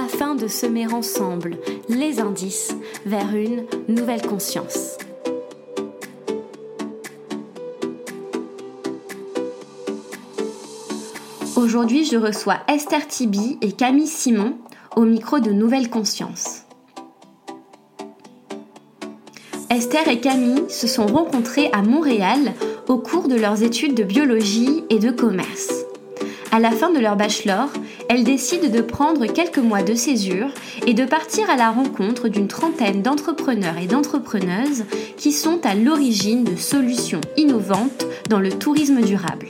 afin de semer ensemble les indices vers une nouvelle conscience. Aujourd'hui, je reçois Esther Tibi et Camille Simon au micro de Nouvelle Conscience. Esther et Camille se sont rencontrées à Montréal au cours de leurs études de biologie et de commerce. À la fin de leur bachelor, elles décident de prendre quelques mois de césure et de partir à la rencontre d'une trentaine d'entrepreneurs et d'entrepreneuses qui sont à l'origine de solutions innovantes dans le tourisme durable.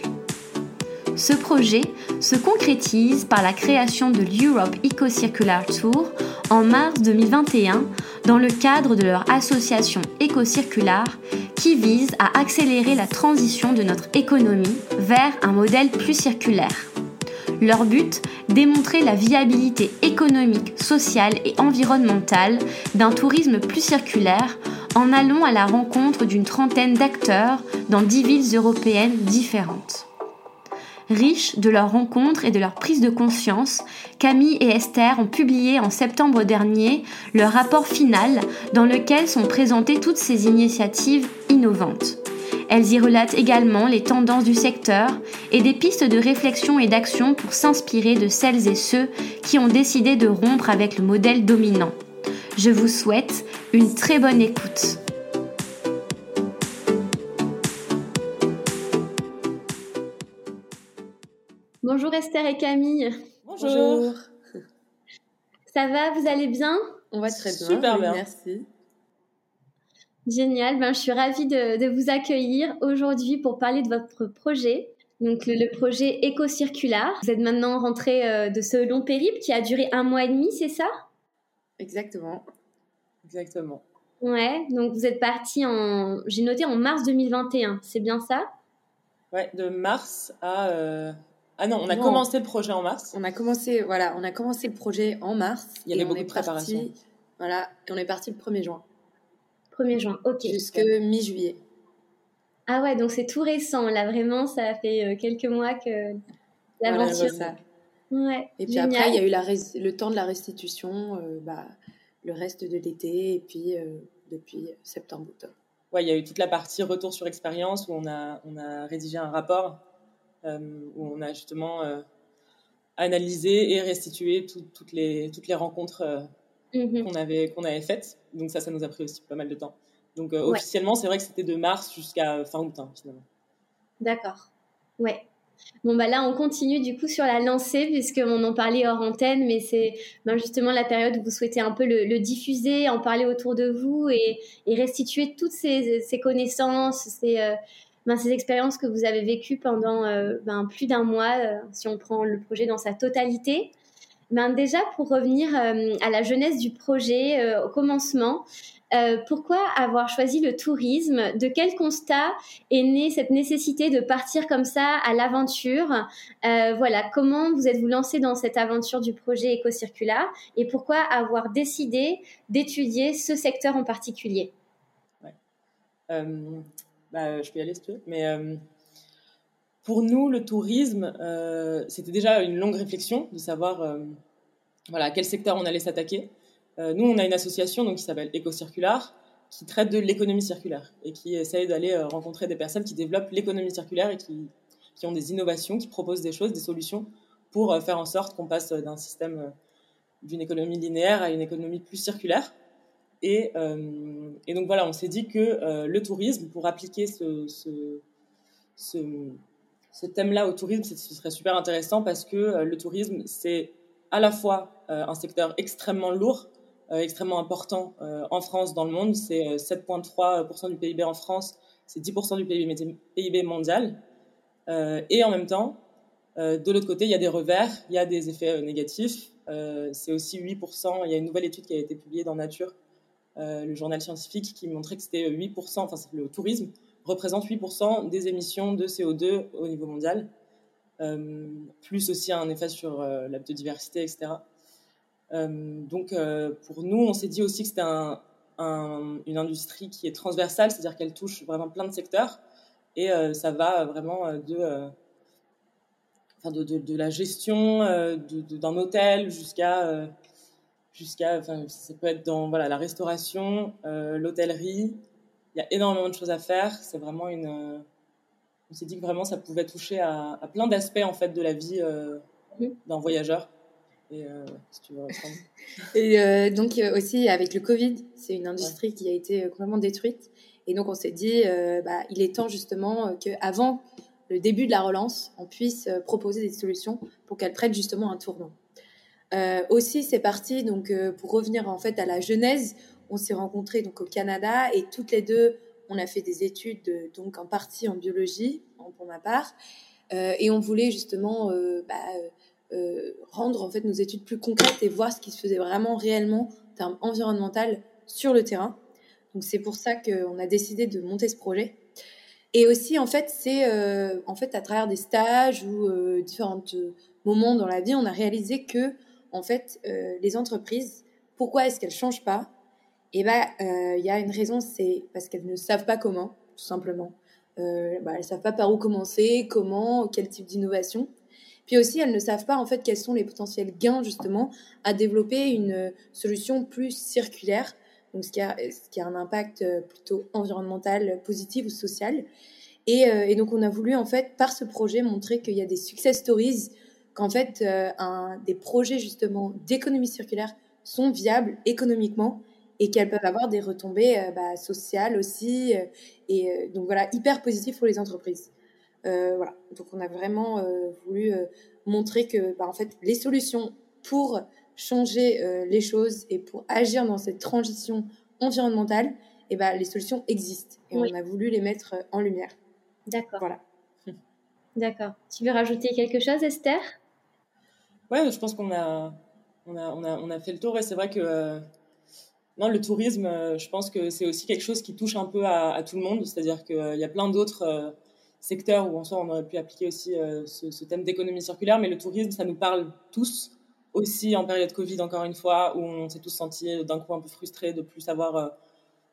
Ce projet se concrétise par la création de l'Europe Eco Circular Tour en mars 2021 dans le cadre de leur association Éco-Circular qui vise à accélérer la transition de notre économie vers un modèle plus circulaire. Leur but Démontrer la viabilité économique, sociale et environnementale d'un tourisme plus circulaire en allant à la rencontre d'une trentaine d'acteurs dans dix villes européennes différentes. Riches de leurs rencontres et de leur prise de conscience, Camille et Esther ont publié en septembre dernier leur rapport final dans lequel sont présentées toutes ces initiatives innovantes. Elles y relatent également les tendances du secteur et des pistes de réflexion et d'action pour s'inspirer de celles et ceux qui ont décidé de rompre avec le modèle dominant. Je vous souhaite une très bonne écoute. Bonjour Esther et Camille. Bonjour. Ça va, vous allez bien? On va très bien. Super bien. Merci. Génial, ben, je suis ravie de, vous accueillir aujourd'hui pour parler de votre projet, donc le, projet Éco-Circular. Vous êtes maintenant rentré euh, de ce long périple qui a duré un mois et demi, c'est ça? Exactement. Exactement. Ouais, donc vous êtes parti en, j'ai noté en mars 2021, c'est bien ça? Ouais, de mars à... Euh, ah non, on a commencé le projet en mars. On a commencé, voilà, on a commencé le projet en mars. Il y avait beaucoup de préparation. voilà, et on est parti le 1er juin. 1er juin, ok. Jusque mi-juillet. Ah ouais, donc c'est tout récent. Là, vraiment, ça fait euh, quelques mois que l'aventure. Voilà, ouais, et puis après, il y a eu la le temps de la restitution, euh, bah, le reste de l'été, et puis euh, depuis septembre-octobre. Ouais, il y a eu toute la partie retour sur expérience où on a, on a rédigé un rapport où on a justement analysé et restitué toutes, les, toutes les rencontres Mhm. qu'on avait, qu'on avait faites. Donc ça, ça nous a pris aussi pas mal de temps. Donc euh, officiellement, c'est vrai que c'était de mars jusqu'à fin août, hein, finalement. D'accord. Ouais. Bon, bah là, on continue du coup sur la lancée, puisqu'on en parlait hors antenne, mais c'est ben, justement la période où vous souhaitez un peu le, diffuser, en parler autour de vous et, restituer toutes ces, ces connaissances, ces, euh, ben, ces expériences que vous avez vécues pendant euh, ben, plus d'un mois, si on prend le projet dans sa totalité. Ben déjà, pour revenir euh, à la jeunesse du projet, euh, au commencement, euh, pourquoi avoir choisi le tourisme? De quel constat est née cette nécessité de partir comme ça à l'aventure? Voilà, comment vous êtes-vous lancé dans cette aventure du projet EcoCircular et pourquoi avoir décidé d'étudier ce secteur en particulier? Bah, Je peux y aller si tu veux, mais pour nous, le tourisme, euh, c'était déjà une longue réflexion de savoir euh, voilà, à quel secteur on allait s'attaquer. Euh, nous, on a une association donc, qui s'appelle EcoCircular, qui traite de l'économie circulaire et qui essaye d'aller rencontrer des personnes qui développent l'économie circulaire et qui, qui, ont des innovations, qui proposent des choses, des solutions pour faire en sorte qu'on passe d'un système d'une économie linéaire à une économie plus circulaire. Et, et donc voilà, on s'est dit que le tourisme, pour appliquer ce, thème-là au tourisme, ce serait super intéressant parce que euh, le tourisme, c'est à la fois euh, un secteur extrêmement lourd, euh, extrêmement important en France, dans le monde. C'est 7,3% du PIB en France, c'est 10% du PIB mondial. et en même temps, de l'autre côté, il y a des revers, il y a des effets négatifs. c'est aussi 8%. Il y a une nouvelle étude qui a été publiée dans Nature, le journal scientifique, qui montrait que c'était 8%, enfin le tourisme représente 8% des émissions de CO2 au niveau mondial, plus aussi un effet sur la biodiversité, etc. donc pour nous, on s'est dit aussi que c'était un, une industrie qui est transversale, c'est-à-dire qu'elle touche vraiment plein de secteurs. Et euh, ça va vraiment euh, de, euh, de, de, la gestion d'un hôtel jusqu'à jusqu'à, enfin, ça peut être dans voilà, la restauration, l'hôtellerie. Il y a énormément de choses à faire. C'est vraiment une. on s'est dit que vraiment ça pouvait toucher à, à plein d'aspects en fait de la vie d'un voyageur. Et, euh, si tu veux et euh, donc euh, aussi avec le Covid, c'est une industrie qui a été complètement détruite. Et donc on s'est dit, bah, il est temps justement qu'avant le début de la relance, on puisse proposer des solutions pour qu'elle prenne justement un tournant. Aussi, c'est parti donc pour revenir en fait à la genèse. On s'est rencontrés donc au Canada et toutes les deux, on a fait des études donc en partie en biologie pour ma part, et on voulait justement bah, euh, rendre en fait nos études plus concrètes et voir ce qui se faisait vraiment réellement en termes environnemental sur le terrain. Donc c'est pour ça qu'on a décidé de monter ce projet. Et aussi en fait c'est euh, en fait à travers des stages ou euh, différents moments dans la vie, on a réalisé que en fait les entreprises, pourquoi est-ce qu'elles changent pas? Eh ben il y a une raison, c'est parce qu'elles ne savent pas comment, tout simplement. Bah, elles savent pas par où commencer, comment, quel type d'innovation. Puis aussi, elles ne savent pas en fait quels sont les potentiels gains justement à développer une solution plus circulaire, donc ce qui a, un impact euh, plutôt environnemental, positif ou social. Et, euh, et, donc on a voulu en fait par ce projet montrer qu'il y a des success stories, qu'en fait euh, un, des projets justement d'économie circulaire sont viables économiquement et qu'elles peuvent avoir des retombées bah, sociales aussi et donc voilà hyper positif pour les entreprises. Euh, voilà. Donc on a vraiment euh, voulu euh, montrer que bah, en fait les solutions pour changer les choses et pour agir dans cette transition environnementale, et eh ben, les solutions existent et on a voulu les mettre en lumière. D'accord. Voilà. D'accord. Tu veux rajouter quelque chose, Esther? Ouais, je pense qu'on a, on a, on a, on a fait le tour et c'est vrai que non, le tourisme, je pense que c'est aussi quelque chose qui touche un peu à, tout le monde, c'est-à-dire qu'il y a plein d'autres secteur où en on aurait pu appliquer aussi euh, ce, thème d'économie circulaire, mais le tourisme, ça nous parle tous, aussi en période Covid encore une fois, où on s'est tous sentis d'un coup un peu frustrés de plus savoir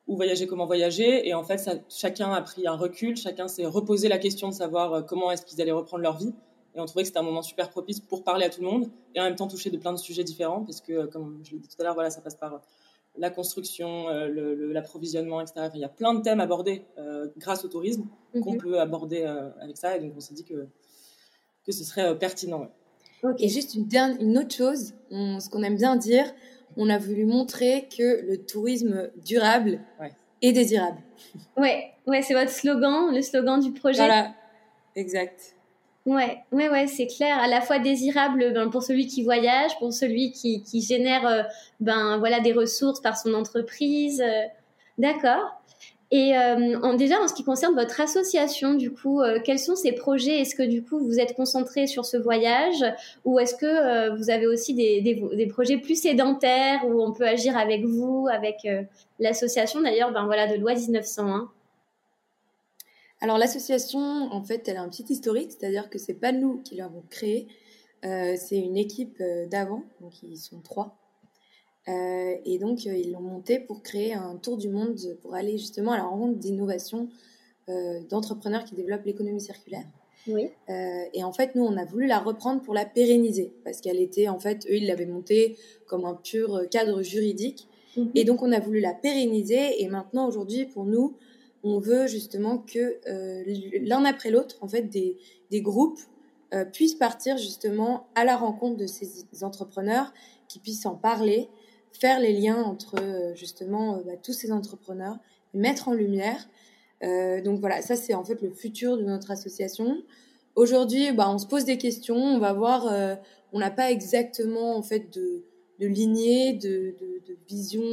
euh, où voyager, comment voyager, et en fait ça, chacun a pris un recul, chacun s'est reposé la question de savoir euh, comment est-ce qu'ils allaient reprendre leur vie, et on trouvait que c'était un moment super propice pour parler à tout le monde, et en même temps toucher de plein de sujets différents, parce que comme je l'ai dit tout à l'heure, voilà, ça passe par la construction, euh, l'approvisionnement, etc. il y a plein de thèmes abordés euh, grâce au tourisme qu'on mhm. peut aborder euh, avec ça. Et donc, on s'est dit que, que ce serait pertinent. Et juste une, une autre chose, ce qu'on aime bien dire, on a voulu montrer que le tourisme durable est désirable. Ouais, ouais c'est votre slogan, le slogan du projet. Voilà, exact. Ouais, ouais, ouais, c'est clair. À la fois désirable ben, pour celui qui voyage, pour celui qui, qui génère euh, ben voilà des ressources par son entreprise. Euh, d'accord. Et euh, déjà en ce qui concerne votre association, du coup, quels sont ces projets? Est-ce que du coup vous êtes concentré sur ce voyage, ou est-ce que vous avez aussi des, des, projets plus sédentaires où on peut agir avec vous, avec l'association? D'ailleurs, ben voilà de loi 1901 alors l'association, en fait, elle a un petit historique, c'est-à-dire que c'est pas nous qui l'avons créée, euh, c'est une équipe euh, d'avant, donc ils sont trois. Euh, et donc ils l'ont montée pour créer un tour du monde pour aller justement à la rencontre d'innovations d'entrepreneurs qui développent l'économie circulaire. Oui. et en fait, nous, on a voulu la reprendre pour la pérenniser parce qu'elle était, en fait, eux, ils l'avaient montée comme un pur cadre juridique. Mhm. Et donc, on a voulu la pérenniser. Et maintenant, aujourd'hui, pour nous, on veut justement que euh, l'un après l'autre, en fait, des, groupes euh, puissent partir justement à la rencontre de ces entrepreneurs, qui puissent en parler, faire les liens entre euh, justement bah, tous ces entrepreneurs, mettre en lumière. donc voilà, ça c'est en fait le futur de notre association. Aujourd'hui, bah, on se pose des questions, on va voir, on n'a pas exactement en fait de, lignée, de, vision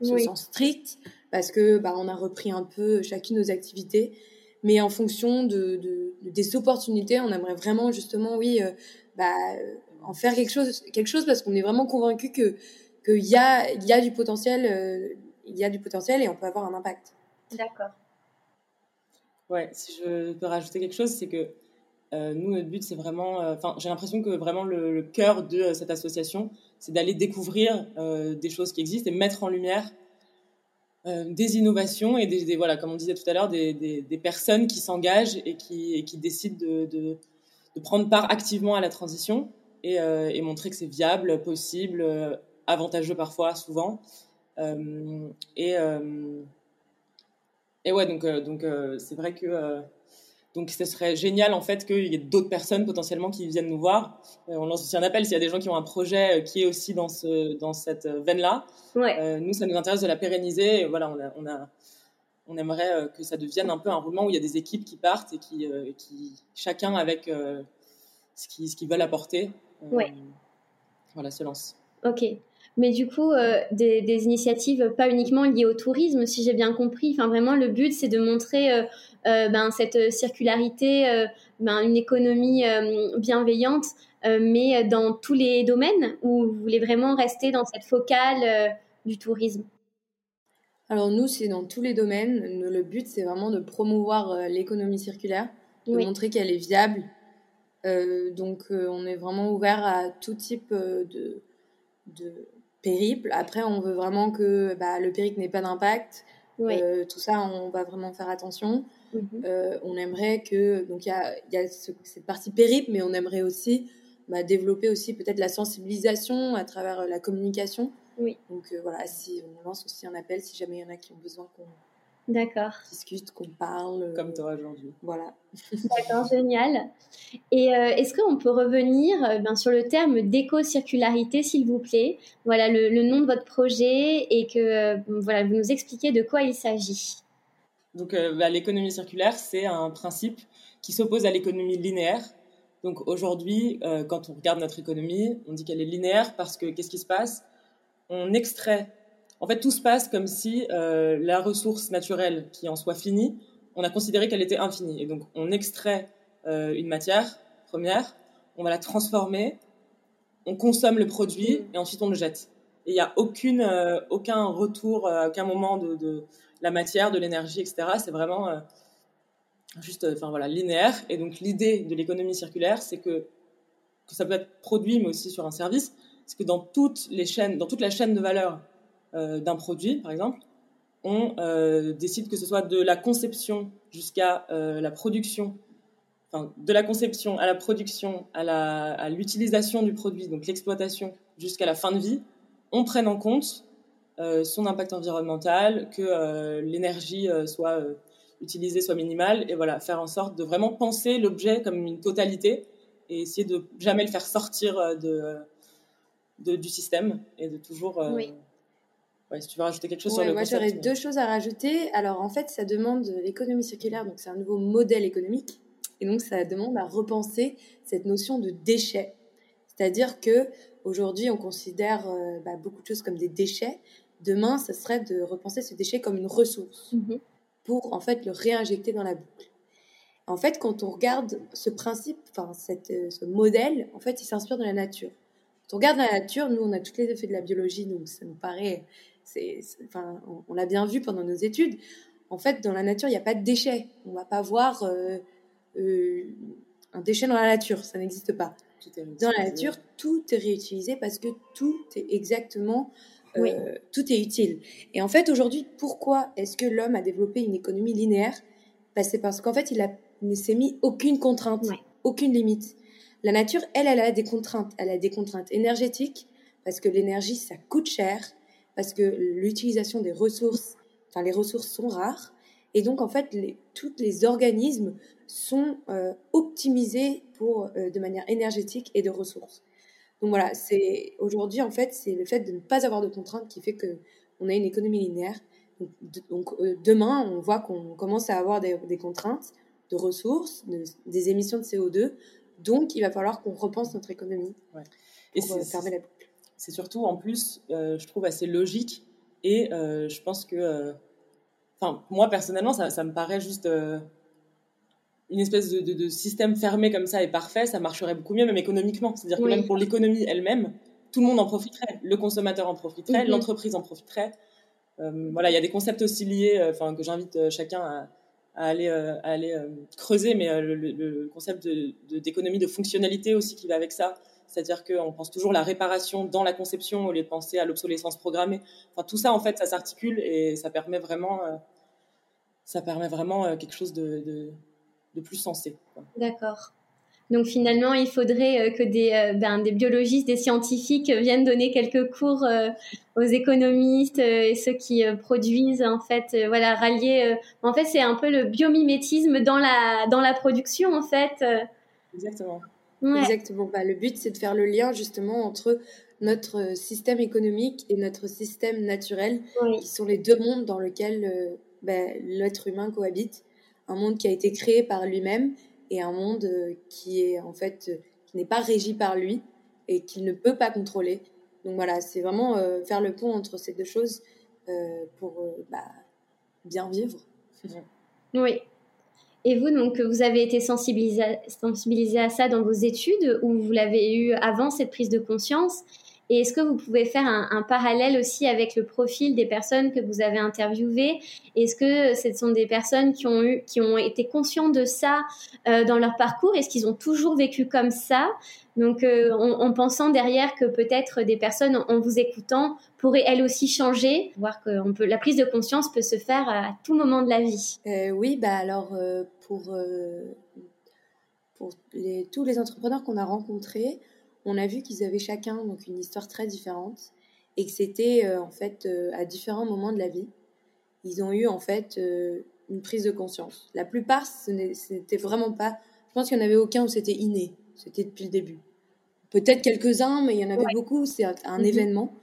au sens strict parce que bah, on a repris un peu chacune nos activités, mais en fonction de, des opportunités, on aimerait vraiment justement, oui, euh, bah, en faire quelque chose, quelque chose parce qu'on est vraiment convaincu que qu'il y a, il y a du potentiel, il y a du potentiel et on peut avoir un impact. D'accord. Ouais, si je peux rajouter quelque chose, c'est que euh, nous, notre but, c'est vraiment. Euh, enfin, j'ai l'impression que vraiment le, cœur de euh, cette association, c'est d'aller découvrir des choses qui existent et mettre en lumière des innovations et des, voilà, comme on disait tout à l'heure, des, des, personnes qui s'engagent et qui, et qui décident de, de, de, prendre part activement à la transition et, et montrer que c'est viable, possible, avantageux parfois, souvent. et et ouais, donc donc c'est vrai que donc, ce serait génial en fait qu'il y ait d'autres personnes potentiellement qui viennent nous voir. Euh, on lance aussi un appel s'il y a des gens qui ont un projet euh, qui est aussi dans, ce, dans cette veine-là. Ouais. nous, ça nous intéresse de la pérenniser. voilà, on, a, on, a, on aimerait euh, que ça devienne un peu un roulement où il y a des équipes qui partent et qui, qui chacun avec ce qu'ils ce qu'ils veulent apporter, ouais. voilà, se lance. Ok mais du coup, euh, des, initiatives pas uniquement liées au tourisme, si j'ai bien compris. Enfin, vraiment, le but, c'est de montrer euh, euh, ben, cette circularité, ben, une économie bienveillante, mais dans tous les domaines où vous voulez vraiment rester dans cette focale du tourisme. Alors nous, c'est dans tous les domaines. Le but, c'est vraiment de promouvoir l'économie circulaire, de montrer qu'elle est viable. donc, on est vraiment ouvert à tout type de, de, périple. Après, on veut vraiment que bah, le périple n'ait pas d'impact. Euh, tout ça, on va vraiment faire attention. Mhm. Euh, on aimerait que donc il y a, y a cette partie périple, mais on aimerait aussi bah, développer aussi peut-être la sensibilisation à travers la communication. Oui. Donc euh, voilà, si on lance aussi un appel, si jamais il y en a qui ont besoin qu'on D'accord. discute, qu'on parle. Comme toi aujourd'hui. Voilà. D'accord, génial. Et euh, est-ce qu'on peut revenir euh, ben, sur le terme d'éco-circularité, s'il vous plaît? Voilà le, nom de votre projet et que euh, voilà, vous nous expliquez de quoi il s'agit. Donc, bah, l'économie circulaire, c'est un principe qui s'oppose à l'économie linéaire. Donc, aujourd'hui, quand on regarde notre économie, on dit qu'elle est linéaire parce que qu'est-ce qui se passe? On extrait en fait, tout se passe comme si euh, la ressource naturelle qui en soit finie, on a considéré qu'elle était infinie. Et donc, on extrait euh, une matière première, on va la transformer, on consomme le produit et ensuite on le jette. Et il n'y a aucune, euh, aucun retour à aucun moment de, la matière, de l'énergie, etc. C'est vraiment juste enfin, voilà, linéaire. Et donc, l'idée de l'économie circulaire, c'est que, que ça peut être produit, mais aussi sur un service. C'est que dans toutes les chaînes, dans toute la chaîne de valeur d'un produit, par exemple, on euh, décide que ce soit de la conception jusqu'à euh, la production, enfin, de la conception à la production, à l'utilisation du produit, donc l'exploitation jusqu'à la fin de vie, on prenne en compte son impact environnemental, que l'énergie soit utilisée soit minimale, et voilà, faire en sorte de vraiment penser l'objet comme une totalité et essayer de jamais le faire sortir de, du système et de toujours si tu veux rajouter quelque chose sur le Moi, j'aurais deux choses à rajouter. Alors, en fait, ça demande l'économie circulaire, donc c'est un nouveau modèle économique. Et donc, ça demande à repenser cette notion de déchet. C'est-à-dire que aujourd'hui, on considère euh, bah, beaucoup de choses comme des déchets. Demain, ça serait de repenser ce déchet comme une ressource mhm. pour en fait le réinjecter dans la boucle. En fait, quand on regarde ce principe, enfin euh, ce modèle, en fait, il s'inspire de la nature. Quand on regarde la nature, nous, on a tous les effets de la biologie, donc ça nous paraît enfin, on, l'a bien vu pendant nos études. En fait, dans la nature, il n'y a pas de déchets. On va pas voir euh, euh, un déchet dans la nature, ça n'existe pas. Dans la nature, tout est réutilisé parce que tout est exactement, euh, tout est utile. Et en fait, aujourd'hui, pourquoi est-ce que l'homme a développé une économie linéaire? Bah, C'est parce qu'en fait, il ne s'est mis aucune contrainte, aucune limite. La nature, elle, elle a des contraintes. Elle a des contraintes énergétiques parce que l'énergie, ça coûte cher parce que l'utilisation des ressources, enfin les ressources sont rares, et donc en fait les, tous les organismes sont euh, optimisés pour euh, de manière énergétique et de ressources. Donc voilà, c'est aujourd'hui en fait c'est le fait de ne pas avoir de contraintes qui fait que on a une économie linéaire. Donc, euh, demain on voit qu'on commence à avoir des, contraintes de ressources, des émissions de CO2. Donc il va falloir qu'on repense notre économie ouais. et c'est surtout en plus, euh, je trouve assez logique et euh, je pense que, euh, enfin, moi personnellement, ça, me paraît juste une espèce de, système fermé comme ça et parfait, ça marcherait beaucoup mieux, même économiquement. C'est-à-dire que même pour l'économie elle-même, tout le monde en profiterait. Le consommateur en profiterait, mhm. l'entreprise en profiterait. Voilà, il y a des concepts aussi liés, enfin que j'invite chacun à, aller, à aller creuser, mais le, concept d'économie de, de, fonctionnalité aussi qui va avec ça. C'est-à-dire qu'on pense toujours la réparation dans la conception au lieu de penser à l'obsolescence programmée. Enfin, tout ça, en fait, ça s'articule et ça permet vraiment, ça permet vraiment quelque chose de, de plus sensé. D'accord. Donc finalement, il faudrait euh, que des, euh, ben, des biologistes, des scientifiques viennent donner quelques cours euh, aux économistes et ceux qui produisent en fait, voilà, rallier. en fait, c'est un peu le biomimétisme dans la dans la production en fait. Exactement. Exactement. Bah, le but, c'est de faire le lien justement entre notre système économique et notre système naturel, qui sont les deux mondes dans lesquels ben, l'être humain cohabite un monde qui a été créé par lui-même et un monde euh, qui est en fait euh, qui n'est pas régi par lui et qu'il ne peut pas contrôler. Donc voilà, c'est vraiment euh, faire le pont entre ces deux choses pour bah, bien vivre. Oui. Et vous, donc, vous avez été sensibilisé, à ça dans vos études ou vous l'avez eu avant cette prise de conscience? Et est-ce que vous pouvez faire un, parallèle aussi avec le profil des personnes que vous avez interviewées? Est-ce que ce sont des personnes qui ont, eu, qui ont été conscientes de ça euh, dans leur parcours? Est-ce qu'ils ont toujours vécu comme ça? Donc, euh, en, pensant derrière que peut-être des personnes, en vous écoutant, pourraient elles aussi changer, voir que peut, la prise de conscience peut se faire à tout moment de la vie. Euh, oui, bah alors pour, pour tous les entrepreneurs qu'on a rencontrés, on a vu qu'ils avaient chacun donc une histoire très différente et que c'était euh, en fait euh, à différents moments de la vie, ils ont eu en fait euh, une prise de conscience. La plupart, ce n'était vraiment pas. Je pense qu'il n'y en avait aucun où c'était inné. C'était depuis le début. Peut-être quelques-uns, mais il y en avait beaucoup. C'est un, mhm. événement.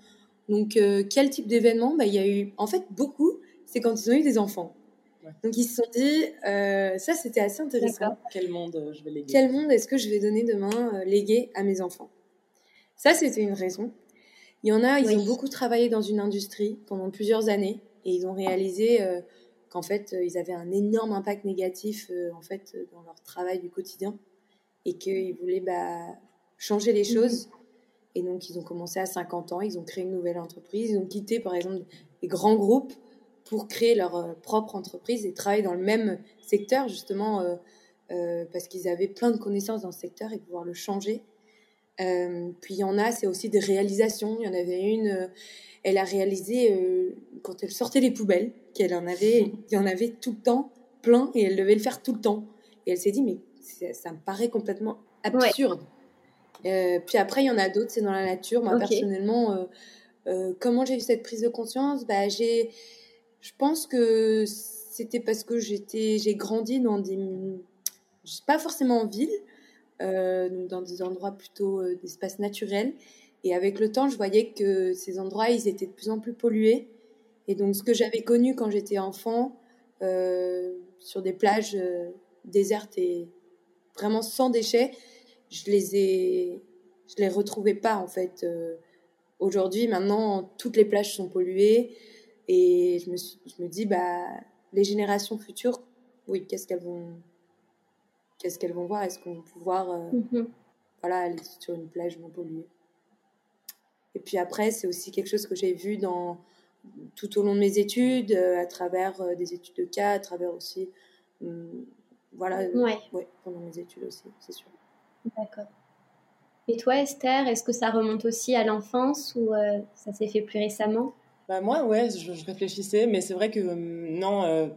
Donc, quel type d'événement? Bah, Il y a eu, en fait, beaucoup. C'est quand ils ont eu des enfants. Donc ils se sont dit, euh, ça c'était assez intéressant. Quel monde euh, je vais léguer Quel monde est-ce que je vais donner demain, euh, léguer à mes enfants? Ça c'était une raison. Il y en a, ils ont beaucoup travaillé dans une industrie pendant plusieurs années et ils ont réalisé qu'en fait ils avaient un énorme impact négatif en fait dans leur travail du quotidien et qu'ils voulaient bah, changer les mhm. choses. Et donc ils ont commencé à 50 ans, ils ont créé une nouvelle entreprise, ils ont quitté par exemple des grands groupes pour créer leur euh, propre entreprise et travailler dans le même secteur, justement, euh, euh, parce qu'ils avaient plein de connaissances dans ce secteur et pouvoir le changer. puis il y en a, c'est aussi des réalisations. Il y en avait une, elle a réalisé quand elle sortait les poubelles, qu'elle en avait, il y en avait tout le temps plein et elle devait le faire tout le temps. Et elle s'est dit, mais ça me paraît complètement absurde. puis après, il y en a d'autres, c'est dans la nature. Moi, personnellement, comment j'ai eu cette prise de conscience? Bah, J'ai je pense que c'était parce que j'ai grandi dans des, pas forcément en ville, euh, dans des endroits plutôt euh, d'espace naturel. Et avec le temps, je voyais que ces endroits, ils étaient de plus en plus pollués. Et donc, ce que j'avais connu quand j'étais enfant, euh, sur des plages désertes et vraiment sans déchets, je les ai, je les retrouvais pas en fait. Aujourd'hui, maintenant, toutes les plages sont polluées. Et je me, je me dis, bah, les générations futures, oui, qu'est-ce qu'elles vont, qu'est-ce qu'elles vont voir? Est-ce qu'on va pouvoir euh, mhm. voilà, aller sur une plage non polluée Et puis après, c'est aussi quelque chose que j'ai vu dans, tout au long de mes études, euh, à travers euh, des études de cas, à travers aussi. Hum, voilà, ouais. pendant mes études aussi, c'est sûr. D'accord. Et toi, Esther, est-ce que ça remonte aussi à l'enfance ou ça s'est fait plus récemment? Bah moi, ouais, je, réfléchissais, mais c'est vrai que hum, non, euh,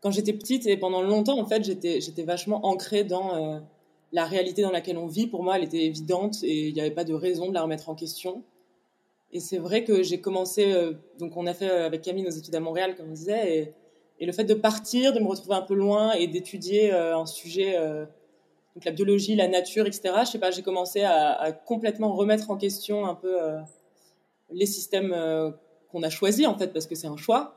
quand j'étais petite et pendant longtemps, en fait, j'étais, vachement ancrée dans euh, la réalité dans laquelle on vit. Pour moi, elle était évidente et il n'y avait pas de raison de la remettre en question. Et c'est vrai que j'ai commencé, euh, donc on a fait avec Camille nos études à Montréal, comme on disait, et, le fait de partir, de me retrouver un peu loin et d'étudier un sujet, donc la biologie, la nature, etc. Je sais pas, j'ai commencé à, complètement remettre en question un peu les systèmes qu'on a choisi en fait parce que c'est un choix.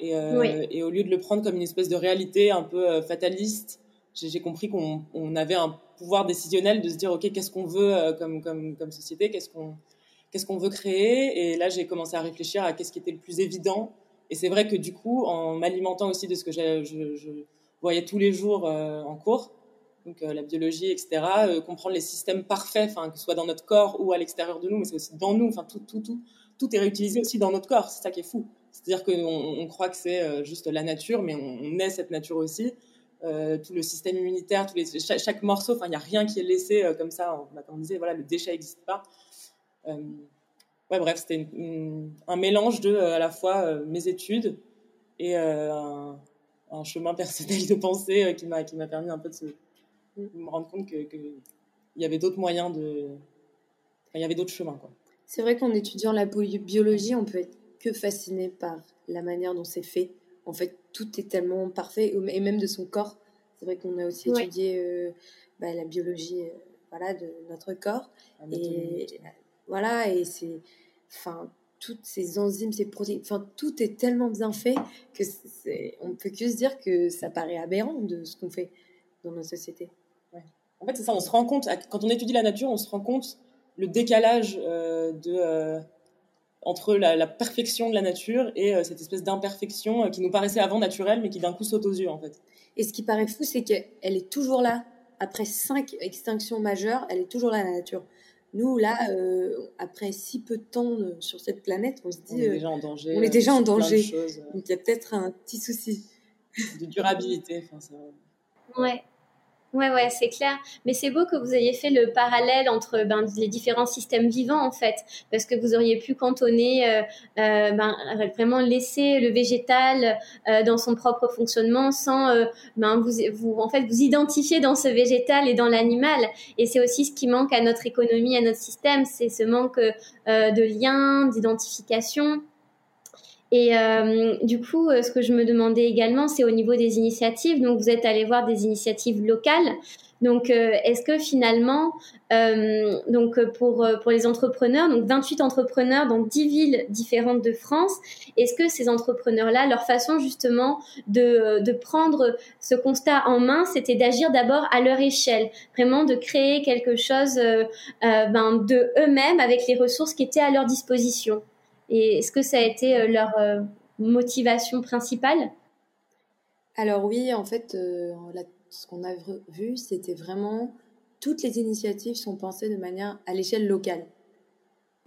Et, euh, et, au lieu de le prendre comme une espèce de réalité un peu euh, fataliste, j'ai compris qu'on on avait un pouvoir décisionnel de se dire ok qu'est-ce qu'on veut euh, comme, comme, comme société, qu'est-ce qu'on qu'est-ce qu'on veut créer? Et là j'ai commencé à réfléchir à qu'est-ce qui était le plus évident. Et c'est vrai que du coup en m'alimentant aussi de ce que je, je, voyait tous les jours en cours, donc la biologie, etc., comprendre les systèmes parfaits, que ce soit dans notre corps ou à l'extérieur de nous, mais c'est aussi dans nous, enfin tout, tout, tout, tout est réutilisé aussi dans notre corps, c'est ça qui est fou. C'est-à-dire qu'on on croit que c'est juste la nature, mais on, est cette nature aussi. Euh, tout le système immunitaire, les, chaque, morceau, il n'y a rien qui est laissé euh, comme ça. On, disait, voilà, le déchet n'existe pas. Euh, ouais, bref, c'était un mélange de à la fois mes études et un, chemin personnel de pensée qui m'a permis un peu de, me rendre compte que, il y avait d'autres moyens de, il y avait d'autres chemins, quoi. C'est vrai qu'en étudiant la biologie, on peut être que fasciné par la manière dont c'est fait en fait, tout est tellement parfait, et même de son corps. C'est vrai qu'on a aussi étudié euh, bah, la biologie euh, voilà, de notre corps. Et voilà, et c'est. Enfin, toutes ces enzymes, ces protéines, enfin, tout est tellement bien fait que c'est, on ne peut que se dire que ça paraît aberrant de ce qu'on fait dans nos sociétés. En fait, c'est ça, on se rend compte, quand on étudie la nature, on se rend compte le décalage euh, de entre la, perfection de la nature et euh, cette espèce d'imperfection euh, qui nous paraissait avant naturelle, mais qui d'un coup saute aux yeux, en fait. Et ce qui paraît fou, c'est qu'elle est toujours là. Après cinq extinctions majeures, elle est toujours là, la nature. Nous, là, euh, après si peu de temps sur cette planète, on se dit... On est déjà en danger. On est déjà en danger. Donc il y a peut-être un petit souci. De durabilité. Enfin, ça... Ouais. Ouais, ouais, c'est clair. Mais c'est beau que vous ayez fait le parallèle entre ben, les différents systèmes vivants, en fait, parce que vous auriez pu cantonner, euh, euh ben, vraiment laisser le végétal euh, dans son propre fonctionnement sans euh, ben, vous, vous, en fait, vous identifier dans ce végétal et dans l'animal. Et c'est aussi ce qui manque à notre économie, à notre système, c'est ce manque de lien, d'identification. Et euh, du coup, euh, ce que je me demandais également, c'est au niveau des initiatives. Donc, vous êtes allé voir des initiatives locales. Donc, euh, est-ce que finalement, euh, donc pour pour les entrepreneurs, donc 28 entrepreneurs dans 10 villes différentes de France, est-ce que ces entrepreneurs-là, leur façon justement de de prendre ce constat en main, c'était d'agir d'abord à leur échelle, vraiment de créer quelque chose euh, ben, de eux-mêmes avec les ressources qui étaient à leur disposition? Et est-ce que ça a été euh, leur euh, motivation principale? Alors oui, en fait, euh, ce qu'on a vu, c'était vraiment toutes les initiatives sont pensées de manière à l'échelle locale.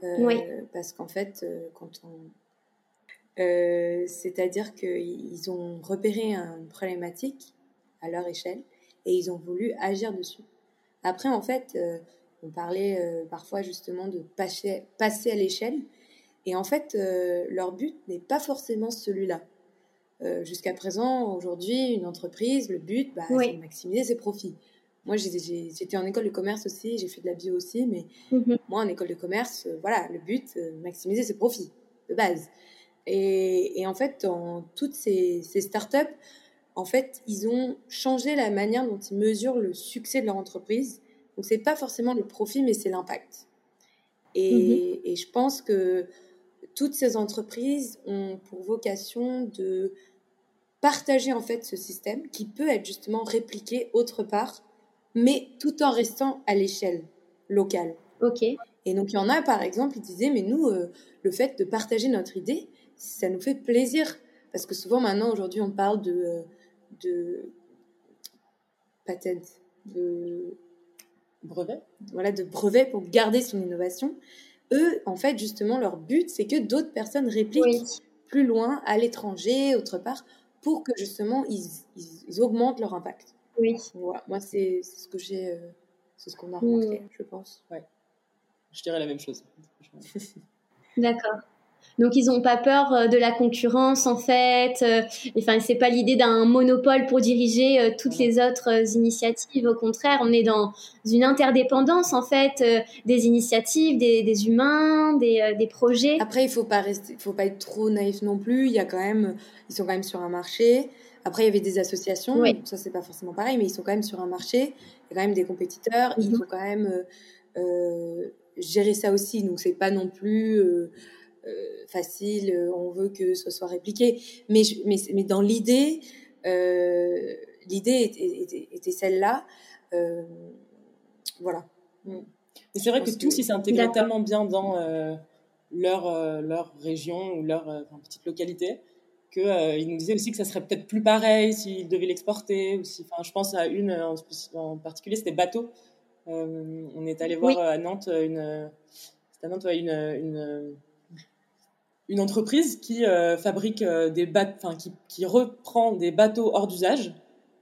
oui. Parce qu'en fait, quand on c'est-à-dire qu'ils ont repéré une problématique à leur échelle et ils ont voulu agir dessus. Après, en fait, on parlait parfois justement de passer, passer à l'échelle, et en fait, euh, leur but n'est pas forcément celui-là. Euh, jusqu'à présent, aujourd'hui, une entreprise, le but, bah, c'est de maximiser ses profits. Moi, j'étais en école de commerce aussi, j'ai fait de la bio aussi, mais mhm. moi, en école de commerce, euh, voilà, le but, maximiser ses profits, de base. Et, et en fait, dans toutes ces, ces startups, en fait, ils ont changé la manière dont ils mesurent le succès de leur entreprise. Donc, c'est pas forcément le profit, mais c'est l'impact. Et, mhm. et, je pense que toutes ces entreprises ont pour vocation de partager en fait ce système qui peut être justement répliqué autre part, mais tout en restant à l'échelle locale. Ok. Et donc il y en a par exemple, ils disaient mais nous euh, le fait de partager notre idée, ça nous fait plaisir parce que souvent maintenant aujourd'hui on parle de euh, de patent, de brevet, voilà de brevet pour garder son innovation eux, en fait, justement, leur but, c'est que d'autres personnes répliquent plus loin, à l'étranger, autre part, pour que justement, ils, augmentent leur impact. Oui. Voilà. Moi, c'est ce que j'ai, euh, c'est ce qu'on a rencontré, hmm. je pense. Ouais. Je dirais la même chose. D'accord. Donc ils n'ont pas peur euh, de la concurrence en fait. Euh, enfin, c'est pas l'idée d'un monopole pour diriger euh, toutes les autres initiatives. Au contraire, on est dans une interdépendance en fait des initiatives, des, humains, des, projets. Après, il faut pas rester, faut pas être trop naïf non plus. Il y a quand même, ils sont quand même sur un marché. Après, il y avait des associations. Oui. Ça, c'est pas forcément pareil, mais ils sont quand même sur un marché. Il y a quand même des compétiteurs. Il mhm. faut quand même gérer ça aussi. Donc, c'est pas non plus euh, facile, euh, on veut que ce soit répliqué. Mais, mais, mais dans l'idée, euh, l'idée était, celle-là. voilà. Mm. Mais c'est vrai que, tous, ils s'intégrent tellement bien dans leur, leur région ou leur petite localité qu'il euh, nous disait aussi que ça serait peut-être plus pareil s'il devait l'exporter. Enfin, je pense à une en, particulier, c'était bateau. on est allé voir à Nantes une, à Nantes, une, une, une, entreprise qui fabrique des bateaux, qui, qui reprend des bateaux hors d'usage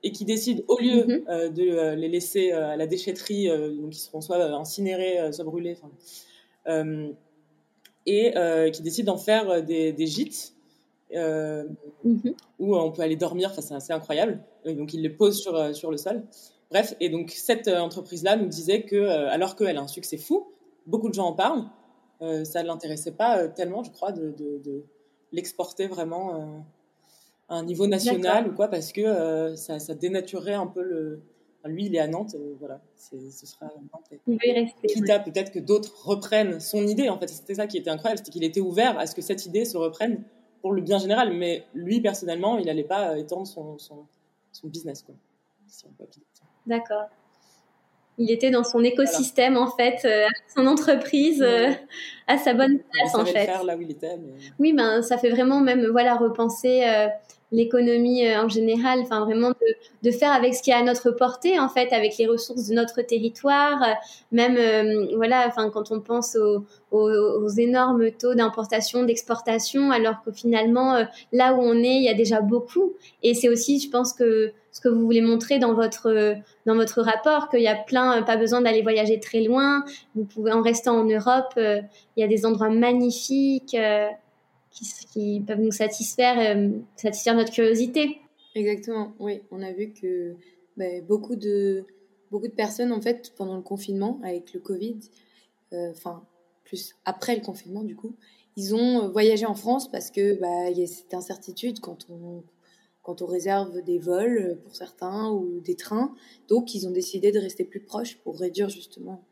et qui décide, au lieu mhm. euh, de euh, les laisser euh, à la déchetterie, donc ils seront soit incinérés, soit brûlés, et qui décide d'en faire des, des gîtes mhm. où on peut aller dormir. Enfin, c'est assez incroyable. donc ils les posent sur, sur le sol. Bref, et donc cette entreprise-là nous disait que, alors qu'elle a un succès fou, beaucoup de gens en parlent, ça ne l'intéressait pas tellement, je crois, de, de, de l'exporter vraiment un niveau national ou quoi, parce que euh, ça, ça, dénaturerait un peu le. lui, il est à Nantes, euh, voilà, ce sera Nantes. Il y rester. Quitte à peut-être que d'autres reprennent son idée, en fait. C'était ça qui était incroyable, c'était qu'il était ouvert à ce que cette idée se reprenne pour le bien général. Mais lui, personnellement, il n'allait pas étendre son, son, son business, quoi. D'accord. Il était dans son écosystème, en fait, euh, son entreprise, à sa bonne place, en fait. faire là où il était. Oui, ben, ça fait vraiment même, voilà, repenser l'économie euh, en général, enfin vraiment de, de, faire avec ce qui est à notre portée en fait, avec les ressources de notre territoire, euh, même euh, voilà, enfin quand on pense aux, aux, énormes taux d'importation, d'exportation, alors que finalement là où on est, il y a déjà beaucoup. Et c'est aussi, je pense que ce que vous voulez montrer dans votre dans votre rapport, qu'il y a plein, pas besoin d'aller voyager très loin. Vous pouvez en restant en Europe, il y a des endroits magnifiques qui, peuvent nous satisfaire, euh, satisfaire notre curiosité. Exactement, oui. On a vu que bah, beaucoup, de, beaucoup de personnes, en fait, pendant le confinement, avec le Covid, euh, enfin, plus après le confinement, du coup, ils ont voyagé en France parce que bah, y a cette incertitude quand on, quand on réserve des vols pour certains ou des trains. Donc, ils ont décidé de rester plus proches pour réduire justement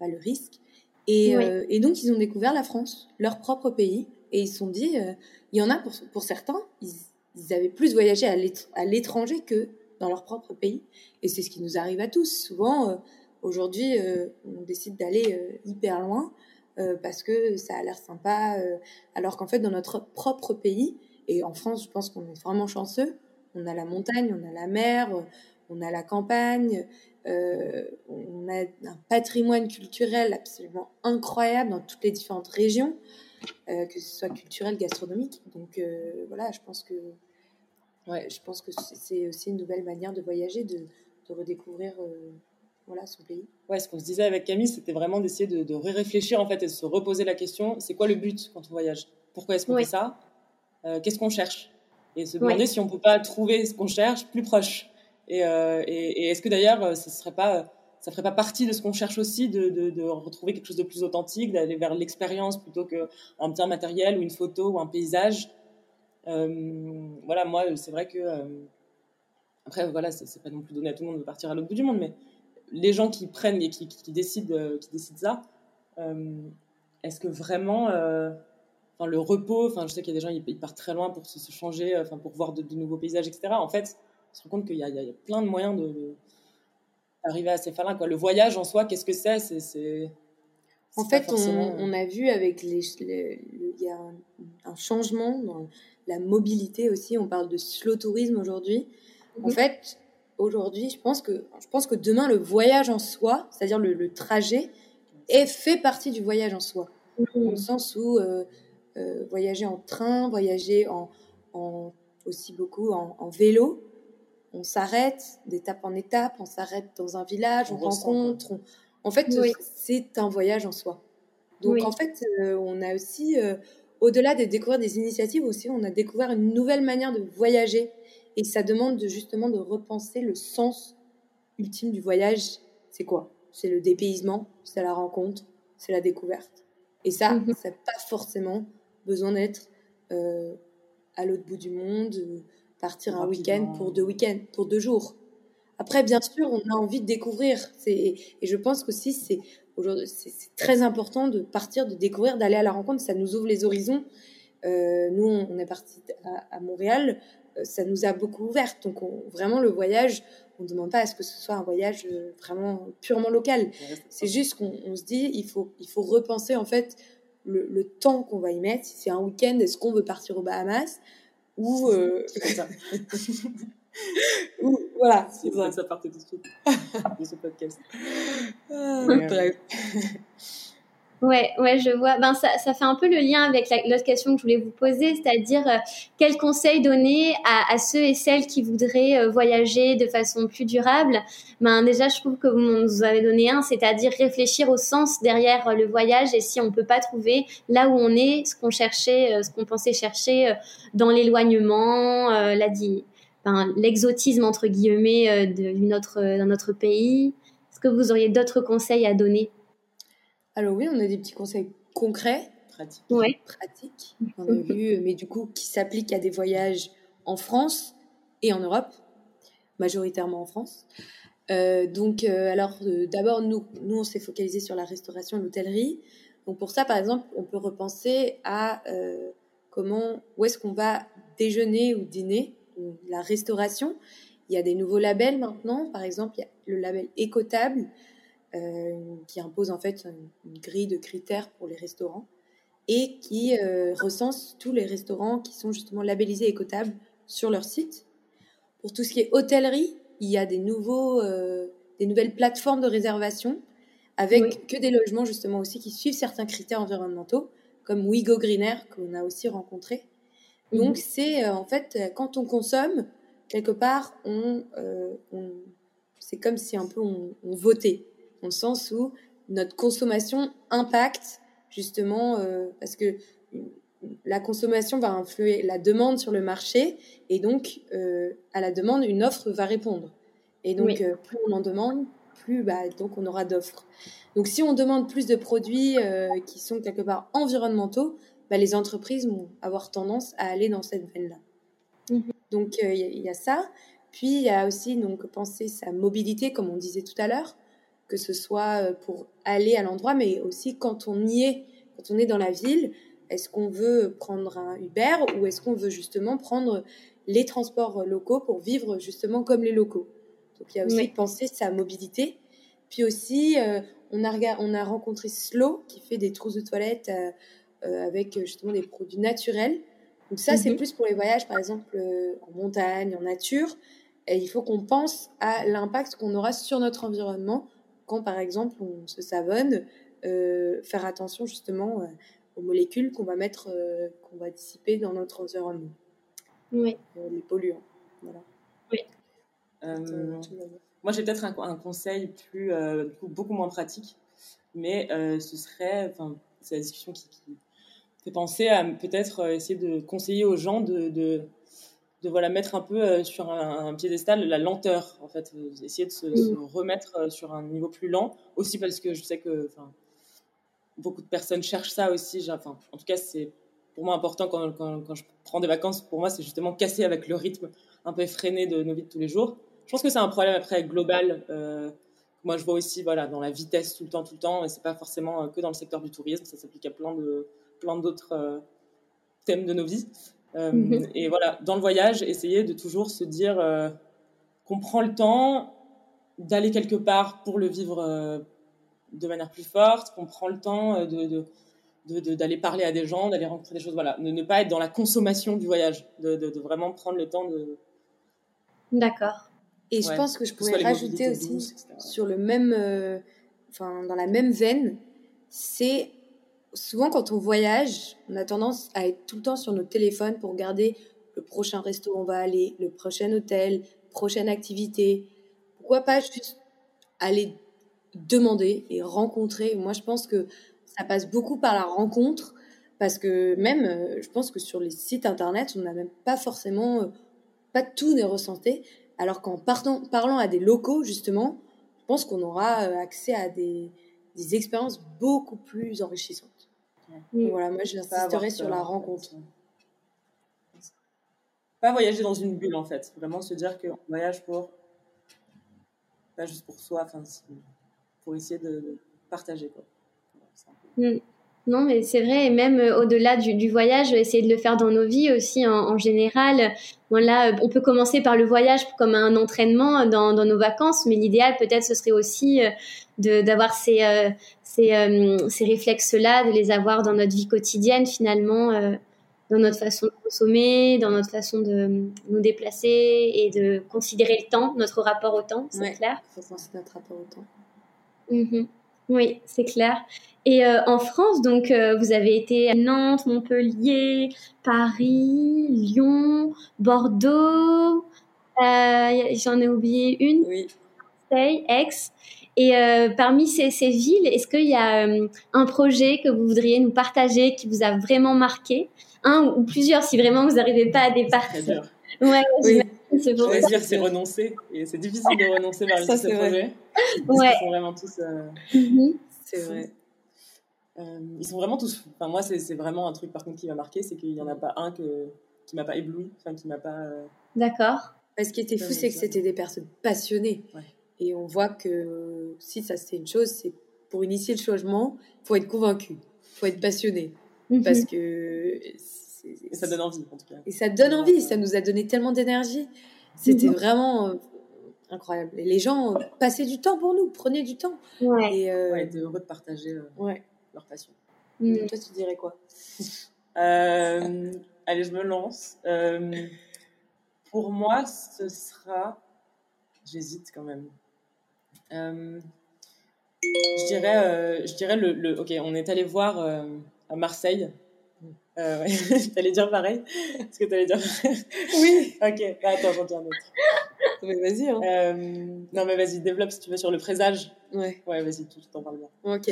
bah, le risque. Et, euh, et, donc, ils ont découvert la France, leur propre pays, et ils se sont dit, euh, il y en a pour, certains, ils, ils, avaient plus voyagé à l'étranger que dans leur propre pays. Et c'est ce qui nous arrive à tous. Souvent, euh, aujourd'hui, euh, on décide d'aller hyper loin parce que ça a l'air sympa, alors qu'en fait, dans notre propre pays, et en France, je pense qu'on est vraiment chanceux, on a la montagne, on a la mer, on a la campagne, on a un patrimoine culturel absolument incroyable dans toutes les différentes régions. Euh, que ce soit culturel, gastronomique. Donc euh, voilà, je pense que, ouais, je pense que c'est aussi une nouvelle manière de voyager, de, de redécouvrir euh, voilà, son pays. Ouais, ce qu'on se disait avec Camille, c'était vraiment d'essayer de, de réfléchir en fait et de se reposer la question c'est quoi le but quand on voyage? Pourquoi est-ce qu'on fait ça? Qu'est-ce qu'on cherche? Et se demander si on peut pas trouver ce qu'on cherche plus proche. Et, et, et est-ce que d'ailleurs, ce serait pas ça ferait pas partie de ce qu'on cherche aussi de, retrouver quelque chose de plus authentique, d'aller vers l'expérience plutôt qu'un bien matériel ou une photo ou un paysage. Euh, voilà, moi, c'est vrai que euh, après, voilà, c'est pas non plus donné à tout le monde de partir à l'autre bout du monde, mais les gens qui prennent et qui, qui, décident, euh, qui décident ça, est-ce que vraiment, enfin, le repos, enfin, je sais qu'il y a des gens ils, partent très loin pour se, changer, enfin, pour voir de, nouveaux paysages, etc. En fait, on se rend compte qu'il y, a plein de moyens de arriver à ces fins-là. Quoi. Le voyage en soi, qu'est-ce que c'est? C'est, En fait, on, a vu avec les, il y a un, changement dans la mobilité aussi. On parle de slow tourisme aujourd'hui. En mhm. fait, aujourd'hui, je pense que je pense que demain le voyage en soi, c'est-à-dire le, trajet, est fait partie du voyage en soi, mhm. dans le sens où euh, euh, voyager en train, voyager en, en aussi beaucoup en, en vélo, on s'arrête d'étape en étape, on s'arrête dans un village, on, rencontre. En fait, c'est un voyage en soi. Donc, en fait, euh, on a aussi, euh, au-delà de découvrir des initiatives aussi, on a découvert une nouvelle manière de voyager. Et ça demande de, justement de repenser le sens ultime du voyage. C'est quoi? C'est le dépaysement, c'est la rencontre, c'est la découverte. Et ça, mhm. ça n'a pas forcément besoin d'être euh, à l'autre bout du monde partir un week-end pour deux week-ends, pour deux jours. Après, bien sûr, on a envie de découvrir. Et je pense qu'aussi, c'est aujourd'hui, c'est très important de partir, de découvrir, d'aller à la rencontre. Ça nous ouvre les horizons. Euh, nous, on est parti à, Montréal. Euh, ça nous a beaucoup ouvert. Donc, vraiment, le voyage, on ne demande pas à ce que ce soit un voyage euh, vraiment purement local. C'est juste qu'on se dit, il faut, il faut repenser en fait le, le temps qu'on va y mettre. Si c'est un week-end, est-ce qu'on veut partir aux Bahamas? Ou, euh, ou voilà. C'est ça, ça partait tout de suite de ce podcast. Ah, bref. Ouais, ouais, je vois. Ben, ça, ça fait un peu le lien avec l'autre question que je voulais vous poser, c'est-à-dire euh, quels conseils donner à, ceux et celles qui voudraient euh, voyager de façon plus durable? Ben, déjà, je trouve que vous nous avez donné un, c'est-à-dire réfléchir au sens derrière euh, le voyage et si on peut pas trouver là où on est ce qu'on cherchait, ce qu'on pensait chercher dans l'éloignement, la ben, l'exotisme entre guillemets de notre pays. Est-ce que vous auriez d'autres conseils à donner? Alors oui, on a des petits conseils concrets, pratiques. Ouais. pratiques, on a vu, mais du coup qui s'appliquent à des voyages en France et en Europe, majoritairement en France. Euh, donc, euh, alors euh, d'abord, nous, nous, on s'est focalisé sur la restauration et l'hôtellerie. Donc pour ça, par exemple, on peut repenser à comment, où est-ce qu'on va déjeuner ou dîner, la restauration. Il y a des nouveaux labels maintenant, par exemple, il y a le label Écotable euh, qui impose en fait une, grille de critères pour les restaurants et qui euh, recense tous les restaurants qui sont justement labellisés écotables sur leur site. Pour tout ce qui est hôtellerie, il y a des, nouveaux, euh, des nouvelles plateformes de réservation avec que des logements justement aussi qui suivent certains critères environnementaux, comme WeGo Greener qu'on a aussi rencontré. Mhm. Donc c'est en fait quand on consomme quelque part, on, on c'est comme si un peu on, on votait dans le sens où notre consommation impacte justement, euh, parce que la consommation va influer la demande sur le marché, et donc euh, à la demande, une offre va répondre. Et donc, euh, plus on en demande, plus bah, donc on aura d'offres. Donc, si on demande plus de produits qui sont quelque part environnementaux, bah, les entreprises vont avoir tendance à aller dans cette veine-là. Mhm. Donc, il y, a ça. Puis, il y a aussi donc penser sa mobilité, comme on disait tout à l'heure que ce soit euh, pour aller à l'endroit, mais aussi quand on y est, quand on est dans la ville, est-ce qu'on veut prendre un Uber ou est-ce qu'on veut justement prendre les transports locaux pour vivre justement comme les locaux? Donc il y a aussi penser sa mobilité. Puis aussi, euh, on, a, on a rencontré Slow qui fait des trousses de toilette euh, avec justement des produits naturels. Donc ça, c'est mhm. plus pour les voyages, par exemple, en montagne, en nature. Et il faut qu'on pense à l'impact qu'on aura sur notre environnement quand par exemple on se savonne, euh, faire attention justement euh, aux molécules qu'on va mettre, euh, qu'on va dissiper dans notre environnement. Oui. les polluants. Voilà. Oui. moi, j'ai peut-être un, conseil plus, beaucoup moins pratique, mais ce serait, enfin, c'est la discussion qui, fait penser à peut-être essayer de conseiller aux gens de de voilà mettre un peu euh, sur un, piédestal la lenteur en fait euh, essayer de se, remettre euh, sur un niveau plus lent aussi parce que je sais que beaucoup de personnes cherchent ça aussi enfin en tout cas c'est pour moi important quand, quand, je prends des vacances pour moi c'est justement casser avec le rythme un peu effréné de nos vies de tous les jours. Je pense que c'est un problème après global moi je vois aussi voilà dans la vitesse tout le temps tout le temps et c'est pas forcément que dans le secteur du tourisme ça s'applique à plein de plein d'autres thèmes de nos vies euh, mhm. Et voilà, dans le voyage, essayer de toujours se dire euh, qu'on prend le temps d'aller quelque part pour le vivre euh, de manière plus forte, qu'on prend le temps de, d'aller parler à des gens, d'aller rencontrer des choses, voilà, ne pas être dans la consommation du voyage, de, vraiment prendre le temps de. D'accord. Et je pense que je pourrais rajouter aussi sur le même, enfin dans la même veine, c'est souvent quand on voyage, on a tendance à être tout le temps sur notre téléphone pour regarder le prochain resto où on va aller, le prochain hôtel, prochaine activité. Pourquoi pas juste aller demander et rencontrer? Moi, je pense que ça passe beaucoup par la rencontre parce que même, euh, je pense que sur les sites internet, on n'a même pas forcément, euh, pas tout n'est recensé. Alors qu'en parlant à des locaux, justement, je pense qu'on aura euh, accès à des, des expériences beaucoup plus enrichissantes. Voilà, moi j'insisterai sur la rencontre. Pas voyager dans une bulle en fait, vraiment se dire qu'on voyage pour pas juste pour soi, enfin pour essayer de, partager quoi. Mm. Non, mais c'est vrai, et même euh, au-delà du, voyage, essayer de le faire dans nos vies aussi en, général. Voilà, on peut commencer par le voyage comme un entraînement dans, nos vacances, mais l'idéal peut-être ce serait aussi euh, d'avoir ces, euh, ces, ces réflexes-là, de les avoir dans notre vie quotidienne finalement, dans notre façon de consommer, dans notre façon de nous déplacer et de considérer le temps, notre rapport au temps, c'est clair. Il faut penser notre rapport au temps. Mhm. Oui, c'est clair. Et euh, en France, donc, euh, vous avez été à Nantes, Montpellier, Paris, Lyon, Bordeaux. Euh, J'en ai oublié une. Oui. Marseille, Aix. Et euh, parmi ces, ces villes, est-ce qu'il y a un projet que vous voudriez nous partager qui vous a vraiment marqué? Un ou plusieurs, si vraiment vous n'arrivez pas à départir. Ouais, oui. c'est pour Choisir, c'est renoncer. Et c'est difficile de renoncer vers ce projet. Ouais. Ils sont vraiment tous. Mhm. C'est vrai. Euh, ils sont vraiment tous. Enfin, moi, c'est vraiment un truc par contre qui m'a marqué, c'est qu'il n'y en a pas un que, qui m'a pas ébloui, enfin qui m'a pas. Euh, D'accord. Ce qui était fou, c'est que c'était des personnes passionnées. Et on voit que si ça c'est une chose, c'est pour initier le changement, faut être convaincu, faut être passionné, mhm. parce que. Et ça donne envie en tout cas. Et ça donne envie, ça nous a donné tellement d'énergie. C'était mhm. vraiment euh, incroyable. Et les gens passaient du temps pour nous, prenaient du temps. Ouais. Et ouais, de heureux de partager. ouais leur passion. Mm. Toi, tu dirais quoi? Euh, Allez, je me lance. Euh, pour moi, ce sera. J'hésite quand même. Euh, je dirais, je dirais le, Ok, on est allé voir à Marseille. Euh, ouais. t'allais dire pareil? Est-ce que t'allais dire Oui. ok, bah, attends, j'en dis un autre. Mais vas-y. Hein. Euh, non, mais vas-y, développe si tu veux sur le présage. Ouais. Ouais, vas-y, tu t'en parles bien. Ok.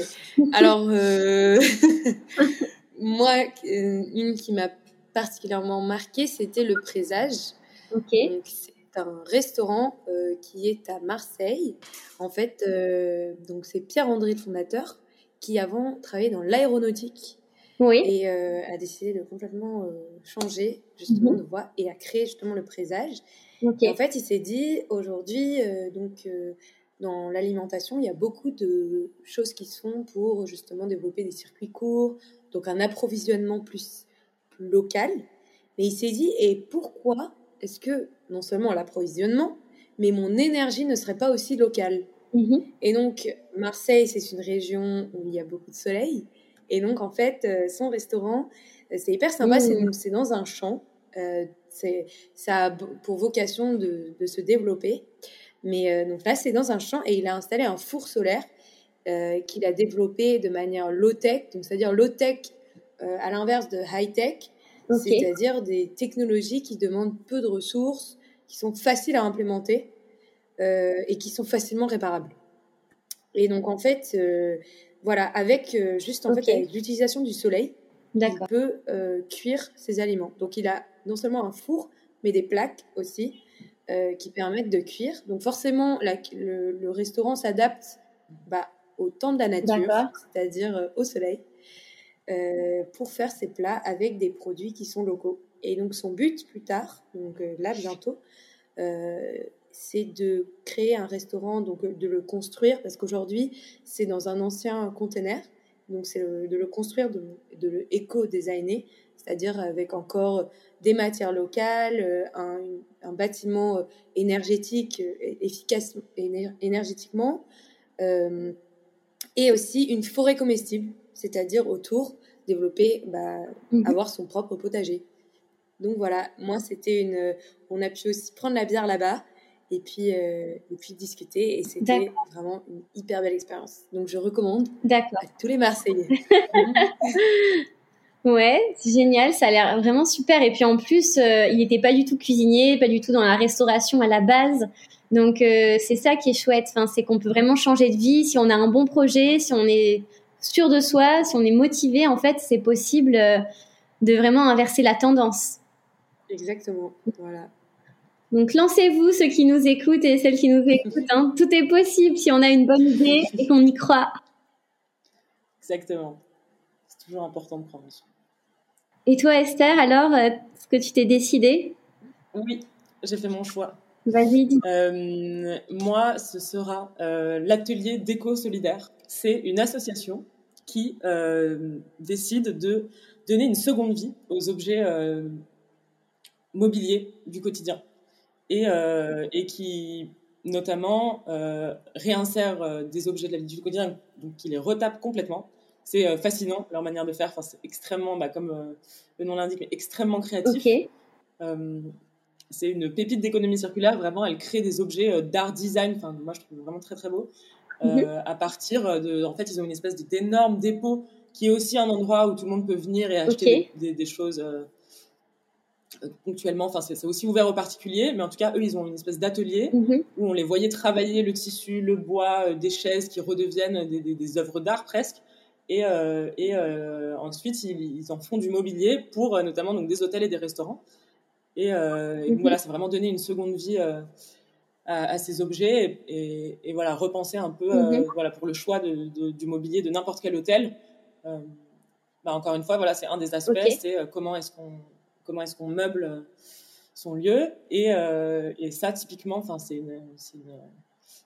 Alors, euh... moi, euh, une qui m'a particulièrement marqué, c'était le présage. Ok. c'est un restaurant euh, qui est à Marseille. En fait, euh, donc c'est Pierre-André, le fondateur, qui avant travaillait dans l'aéronautique. Oui. Et a décidé de complètement changer justement mhm. de voie et a créé justement le présage en fait, il s'est dit aujourd'hui, euh, donc euh, dans l'alimentation, il y a beaucoup de choses qui se font pour justement développer des circuits courts, donc un approvisionnement plus, local. Mais il s'est dit, et pourquoi est-ce que non seulement l'approvisionnement, mais mon énergie ne serait pas aussi locale? Mm-hmm. Et donc, Marseille, c'est une région où il y a beaucoup de soleil. Et donc, en fait, euh, son restaurant, c'est hyper sympa, mm. c'est dans un champ. Ça a pour vocation de, se développer. Mais euh, donc là, c'est dans un champ et il a installé un four solaire euh, qu'il a développé de manière low-tech, donc c'est-à-dire low-tech euh, à l'inverse de high-tech, c'est-à-dire des technologies qui demandent peu de ressources, qui sont faciles à implémenter et qui sont facilement réparables. Et donc en fait, voilà, avec juste en fait avec l'utilisation du soleil, il peut cuire ses aliments. Donc il a non seulement un four, mais des plaques aussi euh, qui permettent de cuire. Donc forcément, le, restaurant s'adapte bah, au temps de la nature, c'est-à-dire euh, au soleil, euh, pour faire ses plats avec des produits qui sont locaux. Et donc son but plus tard, donc là bientôt, c'est de créer un restaurant, donc de le construire, parce qu'aujourd'hui c'est dans un ancien container, donc c'est de le construire, de, de le éco-designer, c'est-à-dire avec encore des matières locales, euh, un, bâtiment euh, énergétique, euh, efficace énergétiquement, et aussi une forêt comestible, c'est-à-dire autour, développer, bah, mhm. avoir son propre potager. Donc voilà, moi c'était une. On a pu aussi prendre la bière là-bas et puis, et puis discuter et c'était vraiment une hyper belle expérience. Donc je recommande à tous les Marseillais. Ouais, c'est génial, ça a l'air vraiment super. Et puis en plus, euh, il n'était pas du tout cuisinier, pas du tout dans la restauration à la base. Donc euh, c'est ça qui est chouette, enfin, c'est qu'on peut vraiment changer de vie si on a un bon projet, si on est sûr de soi, si on est motivé, en fait, c'est possible euh, de vraiment inverser la tendance. Exactement, voilà. Donc lancez-vous ceux qui nous écoutent et celles qui nous écoutent. Hein. Tout est possible si on a une bonne idée et qu'on y croit. Exactement. C'est toujours important de prendre. Et toi, Esther, alors, euh, est-ce que tu t'es décidée? Oui, j'ai fait mon choix. Vas-y. Euh, moi, ce sera euh, l'atelier déco solidaire. C'est une association qui décide de donner une seconde vie aux objets mobiliers du quotidien et, et qui notamment réinsère des objets de la vie du quotidien, donc qui les retape complètement c'est fascinant leur manière de faire. Enfin, c'est extrêmement, bah, comme le nom l'indique, extrêmement créatif. c'est une pépite d'économie circulaire. Vraiment, elle crée des objets d'art design. Enfin, moi, je trouve vraiment très très beau. Mhm. à partir de, en fait, ils ont une espèce d'énorme dépôt qui est aussi un endroit où tout le monde peut venir et acheter des, choses ponctuellement. Enfin, c'est aussi ouvert aux particuliers, mais en tout cas, eux, ils ont une espèce d'atelier mhm. où on les voyait travailler le tissu, le bois, euh, des chaises qui redeviennent des, des, œuvres d'art presque. Et, euh, et euh, ensuite, ils, en font du mobilier pour notamment donc, des hôtels et des restaurants. Et, mhm. voilà, c'est vraiment donner une seconde vie à, ces objets et, et, voilà, repenser un peu mhm. voilà, pour le choix de, du mobilier de n'importe quel hôtel. Bah, encore une fois, voilà, c'est un des aspects, c'est comment est-ce qu'on comment est-ce qu'on meuble euh, son lieu. Et, euh, et ça, typiquement, enfin, c'est une,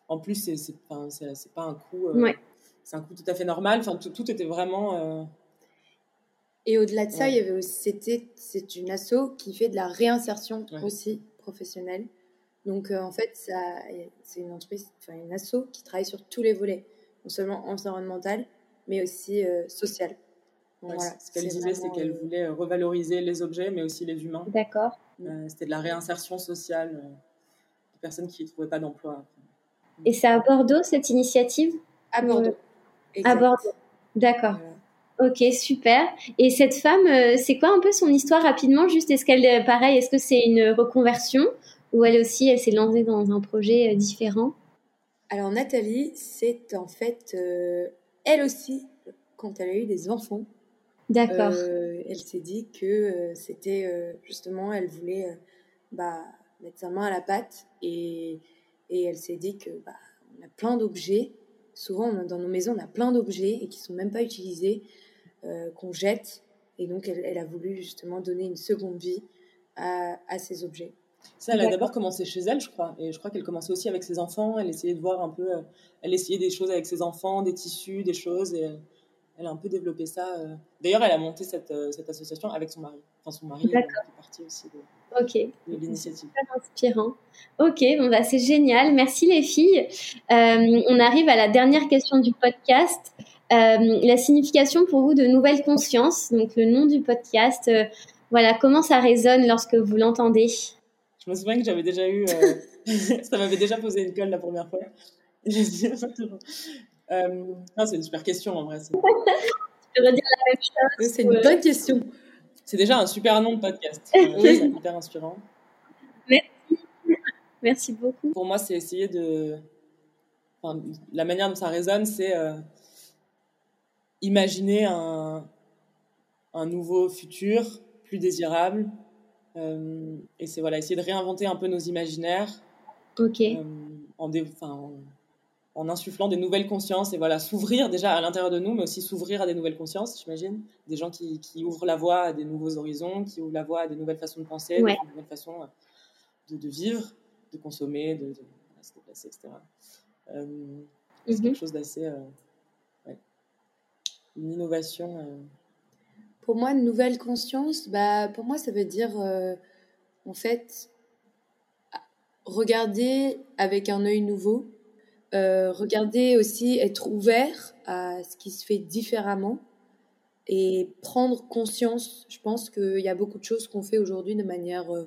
en plus, c'est, c'est, pas un coût, euh, c'est un coût tout à fait normal. Enfin, tout, tout était vraiment. Et au-delà de ça, il y avait aussi, c'était, c'est une asso qui fait de la réinsertion aussi professionnelle. Donc, en fait, ça, c'est une entreprise, enfin, une asso qui travaille sur tous les volets, non seulement environnemental, mais aussi social ce qu'elle disait, c'est qu'elle euh, voulait euh, revaloriser les objets, mais aussi les humains. D'accord. Euh, c'était de la réinsertion sociale de personnes qui ne trouvaient pas d'emploi. Et c'est à Bordeaux, cette initiative À Bordeaux. À Bordeaux. D'accord. Ok, super. Et cette femme, c'est quoi un peu son histoire rapidement Juste, est-ce qu'elle, est pareil, est-ce que c'est une reconversion ou elle aussi, elle s'est lancée dans un projet différent? Alors Nathalie, c'est en fait, elle aussi, quand elle a eu des enfants, D'accord. Euh, elle s'est dit que euh, c'était euh, justement, elle voulait bah, mettre sa main à la pâte et, et elle s'est dit que bah, on a plein d'objets. Souvent, dans nos maisons, on a plein d'objets et qui sont même pas utilisés, qu'on jette. Et donc, elle, elle, a voulu justement donner une seconde vie à, à ces objets. Ça, elle a d'abord commencé chez elle, je crois. Et je crois qu'elle commençait aussi avec ses enfants. Elle essayait de voir un peu. elle essayait des choses avec ses enfants, des tissus, des choses. Et elle a un peu développé ça. Euh. D'ailleurs, elle a monté cette, euh, cette, association avec son mari. Enfin, son mari est partie aussi de, de l'initiative. Très inspirant. Ok, bon, bah, c'est génial. Merci les filles. Euh, on arrive à la dernière question du podcast. la signification pour vous de nouvelle conscience, donc le nom du podcast. voilà, comment ça résonne lorsque vous l'entendez? Je me souviens que j'avais déjà eu. ça m'avait déjà posé une colle la première fois. Euh, c'est une super question en vrai. tu peux redire la même chose. C'est une bonne question. C'est déjà un super nom de podcast. c'est hyper inspirant. Merci. Merci beaucoup. Pour moi, c'est essayer de. Enfin, la manière dont ça résonne, c'est euh, imaginer un, un nouveau futur plus désirable. Euh, et c'est voilà, essayer de réinventer un peu nos imaginaires. Ok. en, dé, enfin, en insufflant des nouvelles consciences et voilà, s'ouvrir déjà à l'intérieur de nous, mais aussi s'ouvrir à des nouvelles consciences, j'imagine. Des gens qui, qui, ouvrent la voie à des nouveaux horizons, qui ouvrent la voie à des nouvelles façons de penser, des nouvelles façons euh, de, de, vivre, de consommer, de, de, se déplacer, etc. Euh, c'est mhm. quelque chose d'assez. Euh, ouais. Une innovation. Euh? Pour moi, une nouvelle conscience, bah, pour moi, ça veut dire, en fait, regarder avec un œil nouveau euh, regarder aussi, être ouvert à ce qui se fait différemment et prendre conscience. Je pense qu'il y a beaucoup de choses qu'on fait aujourd'hui de manière... Euh,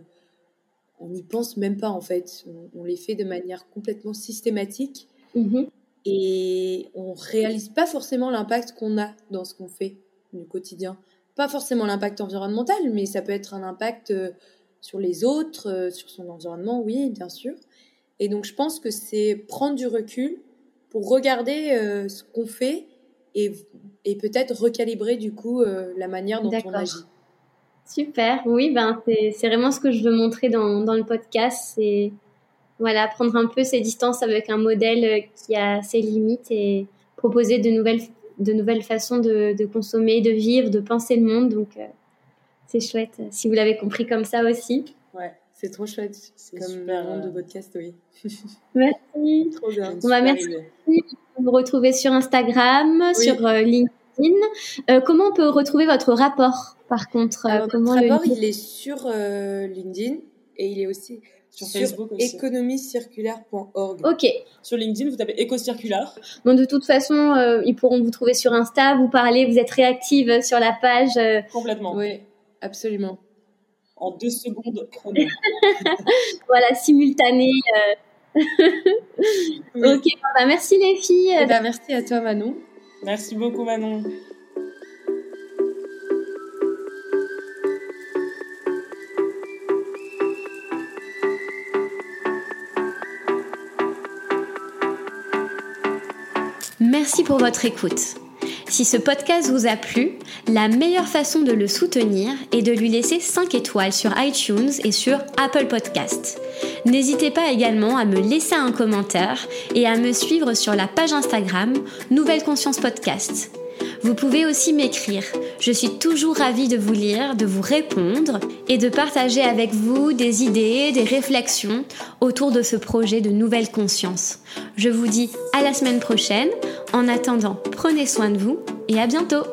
on n'y pense même pas en fait. On, les fait de manière complètement systématique. Mm-hmm. Et on réalise pas forcément l'impact qu'on a dans ce qu'on fait du quotidien. Pas forcément l'impact environnemental, mais ça peut être un impact euh, sur les autres, sur son environnement, oui, bien sûr. Et donc, je pense que c'est prendre du recul pour regarder euh, ce qu'on fait et, et peut-être recalibrer du coup euh, la manière dont on agit. Super, oui, ben c'est vraiment ce que je veux montrer dans, dans le podcast, c'est voilà prendre un peu ses distances avec un modèle euh, qui a ses limites et proposer de nouvelles de nouvelles façons de, de consommer, de vivre, de penser le monde. Donc c'est chouette si vous l'avez compris comme ça aussi. Ouais. C'est trop chouette. C'est comme super, nom de euh, podcast, oui. Merci. trop bien. On va merci. Vous retrouver sur Instagram, sur euh, LinkedIn. Euh, comment on peut retrouver votre rapport, par contre comment Notre rapport, il est sur LinkedIn et il est aussi Sur, Facebook économiecirculaire.org. Ok. Sur LinkedIn, vous tapez écocirculaire. Bon, de toute façon, euh, ils pourront vous trouver sur Insta, vous parler, vous êtes réactive sur la page. euh. Complètement. Oui, absolument. En deux secondes chrono. voilà, simultané. euh. Oui. Ok, bah, merci les filles. Eh ben, merci à toi, Manon. Merci beaucoup, Manon. Merci pour votre écoute. Si ce podcast vous a plu, la meilleure façon de le soutenir est de lui laisser 5 étoiles sur iTunes et sur Apple Podcast. N'hésitez pas également à me laisser un commentaire et à me suivre sur la page Instagram Nouvelle Conscience Podcast. Vous pouvez aussi m'écrire. Je suis toujours ravie de vous lire, de vous répondre et de partager avec vous des idées, des réflexions autour de ce projet de nouvelle conscience. Je vous dis à la semaine prochaine. En attendant, prenez soin de vous et à bientôt